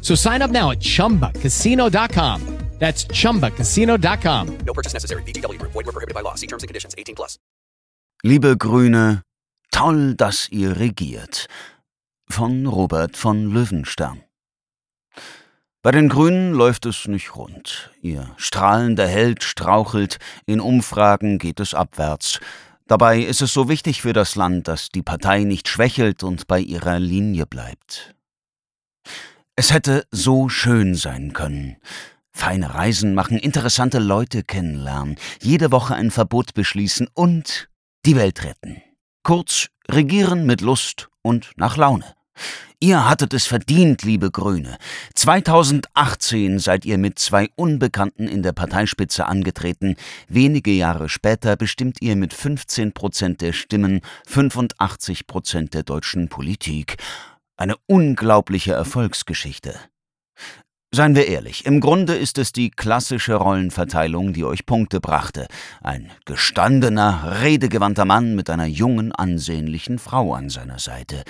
So sign up now at chumbacasino.com. That's chumbacasino.com. No purchase necessary. BGW. Void were prohibited by law. See terms and conditions. 18 plus. Liebe Grüne, toll, dass ihr regiert. Von Robert von Löwenstern. Bei den Grünen läuft es nicht rund. Ihr strahlender Held strauchelt, in Umfragen geht es abwärts. Dabei ist es so wichtig für das Land, dass die Partei nicht schwächelt und bei ihrer Linie bleibt. Es hätte so schön sein können. Feine Reisen machen, interessante Leute kennenlernen, jede Woche ein Verbot beschließen und die Welt retten. Kurz, regieren mit Lust und nach Laune. Ihr hattet es verdient, liebe Grüne. 2018 seid ihr mit zwei Unbekannten in der Parteispitze angetreten. Wenige Jahre später bestimmt ihr mit 15 Prozent der Stimmen 85 Prozent der deutschen Politik. Eine unglaubliche Erfolgsgeschichte. Seien wir ehrlich, im Grunde ist es die klassische Rollenverteilung, die euch Punkte brachte. Ein gestandener, redegewandter Mann mit einer jungen, ansehnlichen Frau an seiner Seite.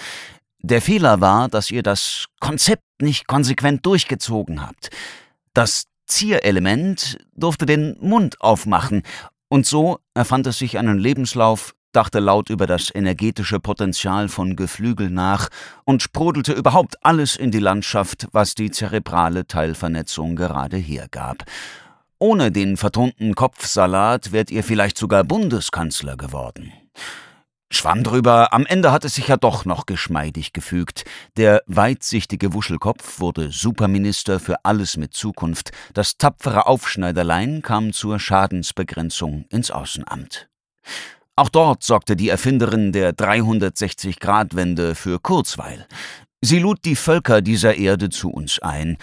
Der Fehler war, dass ihr das Konzept nicht konsequent durchgezogen habt. Das Zierelement durfte den Mund aufmachen, und so erfand es sich einen Lebenslauf, dachte laut über das energetische Potenzial von Geflügel nach und sprudelte überhaupt alles in die Landschaft, was die zerebrale Teilvernetzung gerade hergab. Ohne den vertonten Kopfsalat wärt ihr vielleicht sogar Bundeskanzler geworden. Schwamm drüber, am Ende hat es sich ja doch noch geschmeidig gefügt. Der weitsichtige Wuschelkopf wurde Superminister für alles mit Zukunft. Das tapfere Aufschneiderlein kam zur Schadensbegrenzung ins Außenamt. Auch dort sorgte die Erfinderin der 360-Grad-Wende für Kurzweil. Sie lud die Völker dieser Erde zu uns ein.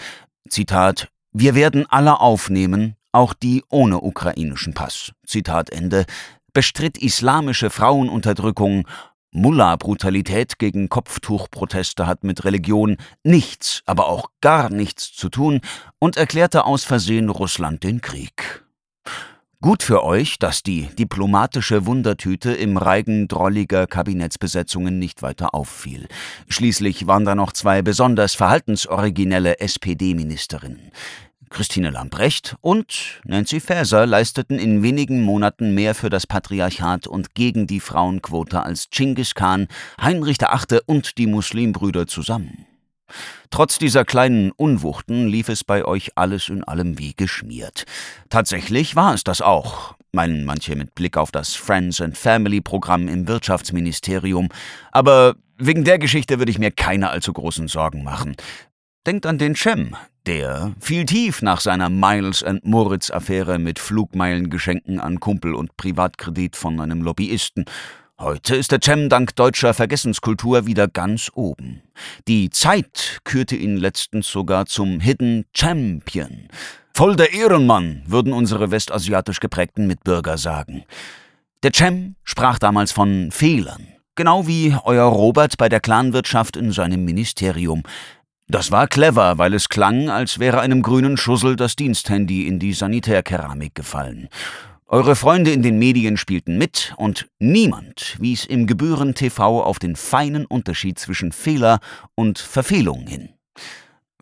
Zitat: Wir werden alle aufnehmen, auch die ohne ukrainischen Pass. Zitat Ende bestritt islamische Frauenunterdrückung, Mullah-Brutalität gegen Kopftuchproteste hat mit Religion nichts, aber auch gar nichts zu tun und erklärte aus Versehen Russland den Krieg. Gut für euch, dass die diplomatische Wundertüte im Reigen drolliger Kabinettsbesetzungen nicht weiter auffiel. Schließlich waren da noch zwei besonders verhaltensoriginelle SPD-Ministerinnen. Christine Lambrecht und Nancy Faeser leisteten in wenigen Monaten mehr für das Patriarchat und gegen die Frauenquote als Chinggis Khan, Heinrich VIII. und die Muslimbrüder zusammen. Trotz dieser kleinen Unwuchten lief es bei euch alles in allem wie geschmiert. Tatsächlich war es das auch, meinen manche mit Blick auf das Friends and Family Programm im Wirtschaftsministerium, aber wegen der Geschichte würde ich mir keine allzu großen Sorgen machen. Denkt an den Cem, der fiel tief nach seiner Miles and Moritz Affäre mit Flugmeilengeschenken an Kumpel und Privatkredit von einem Lobbyisten. Heute ist der Cem dank deutscher Vergessenskultur wieder ganz oben. Die Zeit kürte ihn letztens sogar zum Hidden Champion. Voll der Ehrenmann, würden unsere westasiatisch geprägten Mitbürger sagen. Der Cem sprach damals von Fehlern, genau wie euer Robert bei der Clanwirtschaft in seinem Ministerium. Das war clever, weil es klang, als wäre einem grünen Schussel das Diensthandy in die Sanitärkeramik gefallen. Eure Freunde in den Medien spielten mit und niemand wies im Gebühren TV auf den feinen Unterschied zwischen Fehler und Verfehlung hin.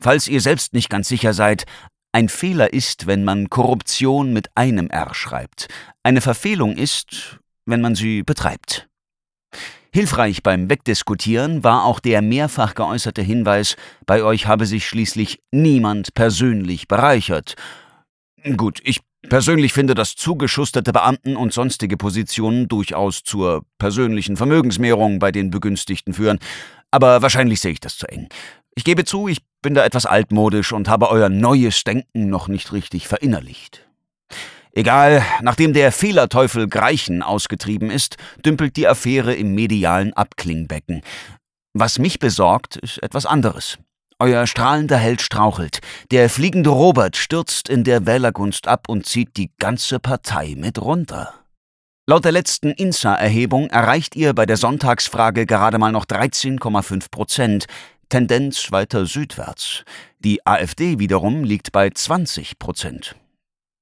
Falls ihr selbst nicht ganz sicher seid, ein Fehler ist, wenn man Korruption mit einem R schreibt. Eine Verfehlung ist, wenn man sie betreibt. Hilfreich beim Wegdiskutieren war auch der mehrfach geäußerte Hinweis, bei euch habe sich schließlich niemand persönlich bereichert. Gut, ich persönlich finde, dass zugeschusterte Beamten und sonstige Positionen durchaus zur persönlichen Vermögensmehrung bei den Begünstigten führen, aber wahrscheinlich sehe ich das zu eng. Ich gebe zu, ich bin da etwas altmodisch und habe euer neues Denken noch nicht richtig verinnerlicht. Egal, nachdem der Fehlerteufel Greichen ausgetrieben ist, dümpelt die Affäre im medialen Abklingbecken. Was mich besorgt, ist etwas anderes. Euer strahlender Held strauchelt. Der fliegende Robert stürzt in der Wählergunst ab und zieht die ganze Partei mit runter. Laut der letzten INSA-Erhebung erreicht ihr bei der Sonntagsfrage gerade mal noch 13,5 Prozent, Tendenz weiter südwärts. Die AfD wiederum liegt bei 20 Prozent.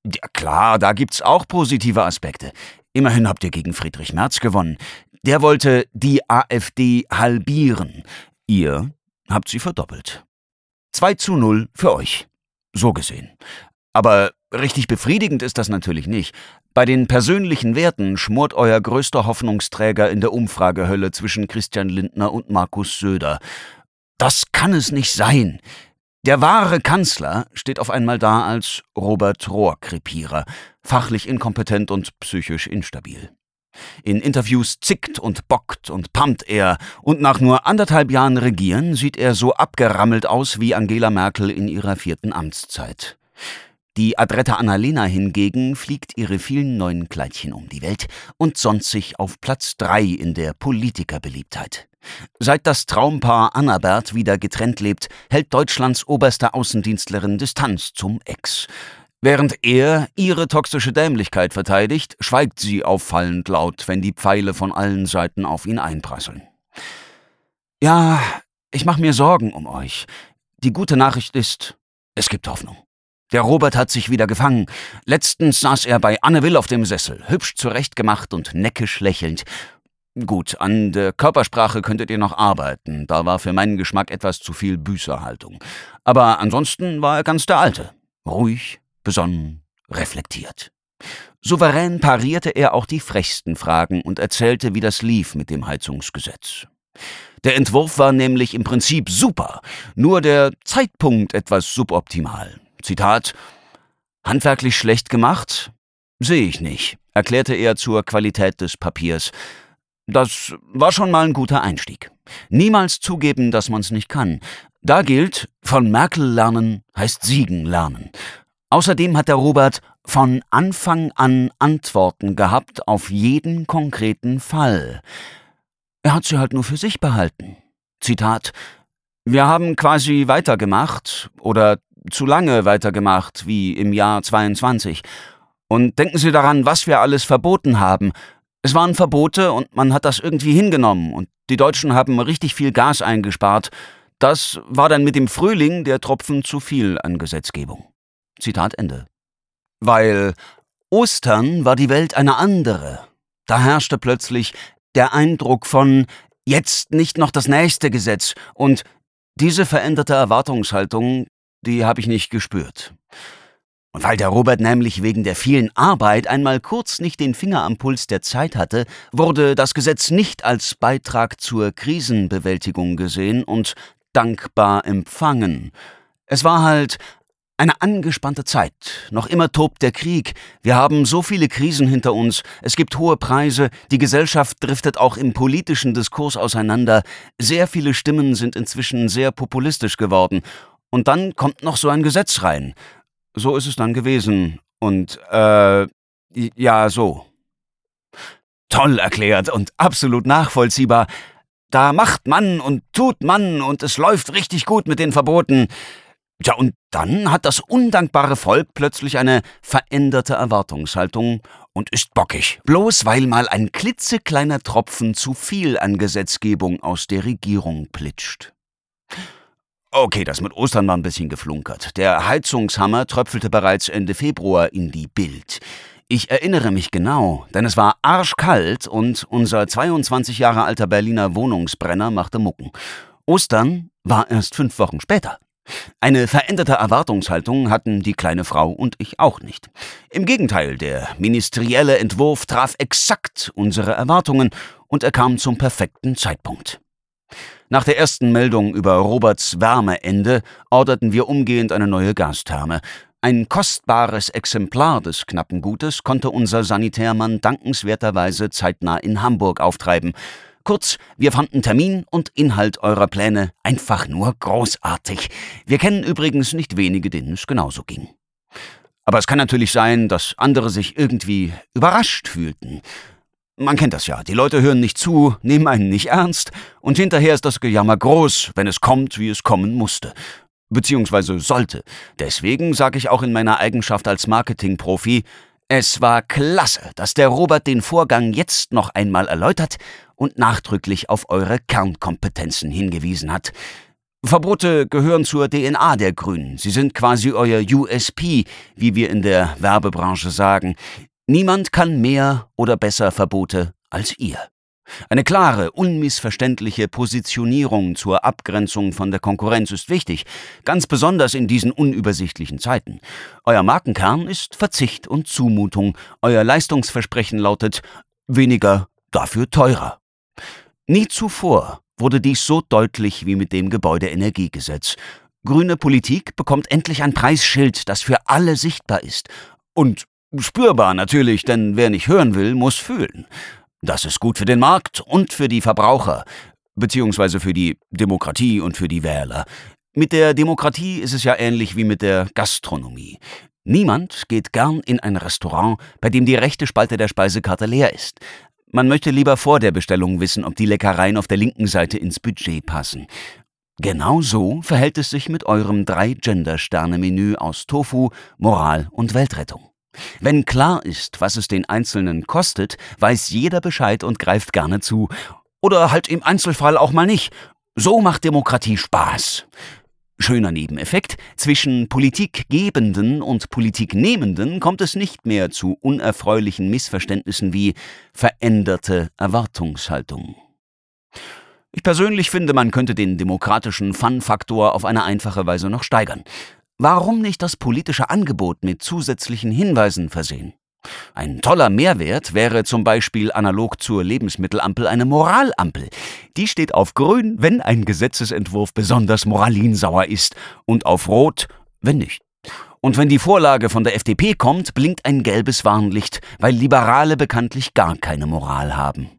Ja klar, da gibt's auch positive Aspekte. Immerhin habt ihr gegen Friedrich Merz gewonnen. Der wollte die AfD halbieren. Ihr habt sie verdoppelt. 2 zu 0 für euch. So gesehen. Aber richtig befriedigend ist das natürlich nicht. Bei den persönlichen Werten schmort euer größter Hoffnungsträger in der Umfragehölle zwischen Christian Lindner und Markus Söder. Das kann es nicht sein. Der wahre Kanzler steht auf einmal da als Robert Rohrkrepierer, fachlich inkompetent und psychisch instabil. In Interviews zickt und bockt und pumpt er, und nach nur anderthalb Jahren Regieren sieht er so abgerammelt aus wie Angela Merkel in ihrer vierten Amtszeit. Die adrette Annalena hingegen fliegt ihre vielen neuen Kleidchen um die Welt und sonnt sich auf Platz drei in der Politikerbeliebtheit. Seit das Traumpaar Annabert wieder getrennt lebt, hält Deutschlands oberste Außendienstlerin Distanz zum Ex. Während er ihre toxische Dämlichkeit verteidigt, schweigt sie auffallend laut, wenn die Pfeile von allen Seiten auf ihn einprasseln. Ja, ich mach mir Sorgen um euch. Die gute Nachricht ist, es gibt Hoffnung. Der Robert hat sich wieder gefangen. Letztens saß er bei Anne Will auf dem Sessel, hübsch zurechtgemacht und neckisch lächelnd. Gut, an der Körpersprache könntet ihr noch arbeiten. Da war für meinen Geschmack etwas zu viel Büßerhaltung. Aber ansonsten war er ganz der Alte. Ruhig, besonnen, reflektiert. Souverän parierte er auch die frechsten Fragen und erzählte, wie das lief mit dem Heizungsgesetz. Der Entwurf war nämlich im Prinzip super, nur der Zeitpunkt etwas suboptimal. Zitat Handwerklich schlecht gemacht? Sehe ich nicht, erklärte er zur Qualität des Papiers. Das war schon mal ein guter Einstieg. Niemals zugeben, dass man's nicht kann. Da gilt, von Merkel lernen heißt Siegen lernen. Außerdem hat der Robert von Anfang an Antworten gehabt auf jeden konkreten Fall. Er hat sie halt nur für sich behalten. Zitat Wir haben quasi weitergemacht oder zu lange weitergemacht wie im Jahr 22. Und denken Sie daran, was wir alles verboten haben. Es waren Verbote und man hat das irgendwie hingenommen und die Deutschen haben richtig viel Gas eingespart. Das war dann mit dem Frühling der Tropfen zu viel an Gesetzgebung. Zitat Ende. Weil Ostern war die Welt eine andere. Da herrschte plötzlich der Eindruck von jetzt nicht noch das nächste Gesetz und diese veränderte Erwartungshaltung, die habe ich nicht gespürt. Und weil der Robert nämlich wegen der vielen Arbeit einmal kurz nicht den Finger am Puls der Zeit hatte, wurde das Gesetz nicht als Beitrag zur Krisenbewältigung gesehen und dankbar empfangen. Es war halt eine angespannte Zeit. Noch immer tobt der Krieg. Wir haben so viele Krisen hinter uns. Es gibt hohe Preise. Die Gesellschaft driftet auch im politischen Diskurs auseinander. Sehr viele Stimmen sind inzwischen sehr populistisch geworden. Und dann kommt noch so ein Gesetz rein. So ist es dann gewesen. Und, äh, ja, so. Toll erklärt und absolut nachvollziehbar. Da macht man und tut man und es läuft richtig gut mit den Verboten. Tja, und dann hat das undankbare Volk plötzlich eine veränderte Erwartungshaltung und ist bockig, bloß weil mal ein klitzekleiner Tropfen zu viel an Gesetzgebung aus der Regierung plitscht. Okay, das mit Ostern war ein bisschen geflunkert. Der Heizungshammer tröpfelte bereits Ende Februar in die Bild. Ich erinnere mich genau, denn es war arschkalt und unser 22 Jahre alter Berliner Wohnungsbrenner machte Mucken. Ostern war erst fünf Wochen später. Eine veränderte Erwartungshaltung hatten die kleine Frau und ich auch nicht. Im Gegenteil, der ministerielle Entwurf traf exakt unsere Erwartungen und er kam zum perfekten Zeitpunkt. Nach der ersten Meldung über Roberts Wärmeende orderten wir umgehend eine neue Gastherme. Ein kostbares Exemplar des knappen Gutes konnte unser Sanitärmann dankenswerterweise zeitnah in Hamburg auftreiben. Kurz, wir fanden Termin und Inhalt eurer Pläne einfach nur großartig. Wir kennen übrigens nicht wenige, denen es genauso ging. Aber es kann natürlich sein, dass andere sich irgendwie überrascht fühlten. Man kennt das ja. Die Leute hören nicht zu, nehmen einen nicht ernst und hinterher ist das Gejammer groß, wenn es kommt, wie es kommen musste. Beziehungsweise sollte. Deswegen sage ich auch in meiner Eigenschaft als Marketingprofi, es war klasse, dass der Robert den Vorgang jetzt noch einmal erläutert und nachdrücklich auf eure Kernkompetenzen hingewiesen hat. Verbote gehören zur DNA der Grünen. Sie sind quasi euer USP, wie wir in der Werbebranche sagen. Niemand kann mehr oder besser Verbote als ihr. Eine klare, unmissverständliche Positionierung zur Abgrenzung von der Konkurrenz ist wichtig, ganz besonders in diesen unübersichtlichen Zeiten. Euer Markenkern ist Verzicht und Zumutung, euer Leistungsversprechen lautet weniger, dafür teurer. Nie zuvor wurde dies so deutlich wie mit dem Gebäudeenergiegesetz. Grüne Politik bekommt endlich ein Preisschild, das für alle sichtbar ist. Und Spürbar natürlich, denn wer nicht hören will, muss fühlen. Das ist gut für den Markt und für die Verbraucher, beziehungsweise für die Demokratie und für die Wähler. Mit der Demokratie ist es ja ähnlich wie mit der Gastronomie. Niemand geht gern in ein Restaurant, bei dem die rechte Spalte der Speisekarte leer ist. Man möchte lieber vor der Bestellung wissen, ob die Leckereien auf der linken Seite ins Budget passen. Genau so verhält es sich mit eurem Drei-Gender-Sterne-Menü aus Tofu, Moral und Weltrettung. Wenn klar ist, was es den Einzelnen kostet, weiß jeder Bescheid und greift gerne zu. Oder halt im Einzelfall auch mal nicht. So macht Demokratie Spaß. Schöner Nebeneffekt, zwischen Politikgebenden und Politiknehmenden kommt es nicht mehr zu unerfreulichen Missverständnissen wie veränderte Erwartungshaltung. Ich persönlich finde, man könnte den demokratischen Fun-Faktor auf eine einfache Weise noch steigern. Warum nicht das politische Angebot mit zusätzlichen Hinweisen versehen? Ein toller Mehrwert wäre zum Beispiel analog zur Lebensmittelampel eine Moralampel. Die steht auf grün, wenn ein Gesetzesentwurf besonders moralinsauer ist, und auf rot, wenn nicht. Und wenn die Vorlage von der FDP kommt, blinkt ein gelbes Warnlicht, weil Liberale bekanntlich gar keine Moral haben.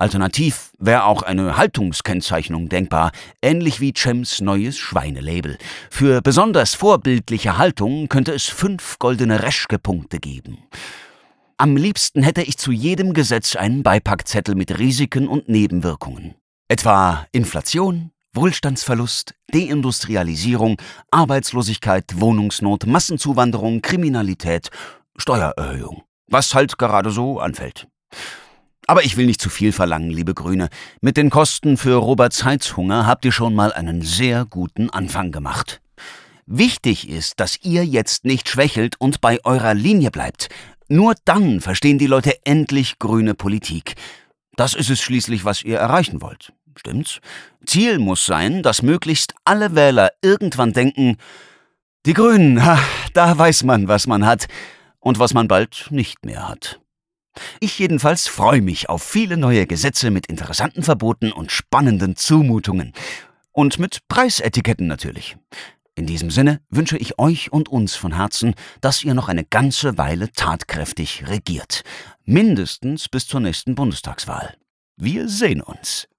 Alternativ wäre auch eine Haltungskennzeichnung denkbar, ähnlich wie Chems neues Schweinelabel. Für besonders vorbildliche Haltung könnte es fünf goldene Reschke-Punkte geben. Am liebsten hätte ich zu jedem Gesetz einen Beipackzettel mit Risiken und Nebenwirkungen. Etwa Inflation, Wohlstandsverlust, Deindustrialisierung, Arbeitslosigkeit, Wohnungsnot, Massenzuwanderung, Kriminalität, Steuererhöhung. Was halt gerade so anfällt. Aber ich will nicht zu viel verlangen, liebe Grüne. Mit den Kosten für Roberts Heizhunger habt ihr schon mal einen sehr guten Anfang gemacht. Wichtig ist, dass ihr jetzt nicht schwächelt und bei eurer Linie bleibt. Nur dann verstehen die Leute endlich grüne Politik. Das ist es schließlich, was ihr erreichen wollt. Stimmt's? Ziel muss sein, dass möglichst alle Wähler irgendwann denken, die Grünen, da weiß man, was man hat und was man bald nicht mehr hat. Ich jedenfalls freue mich auf viele neue Gesetze mit interessanten Verboten und spannenden Zumutungen. Und mit Preisetiketten natürlich. In diesem Sinne wünsche ich euch und uns von Herzen, dass ihr noch eine ganze Weile tatkräftig regiert. Mindestens bis zur nächsten Bundestagswahl. Wir sehen uns.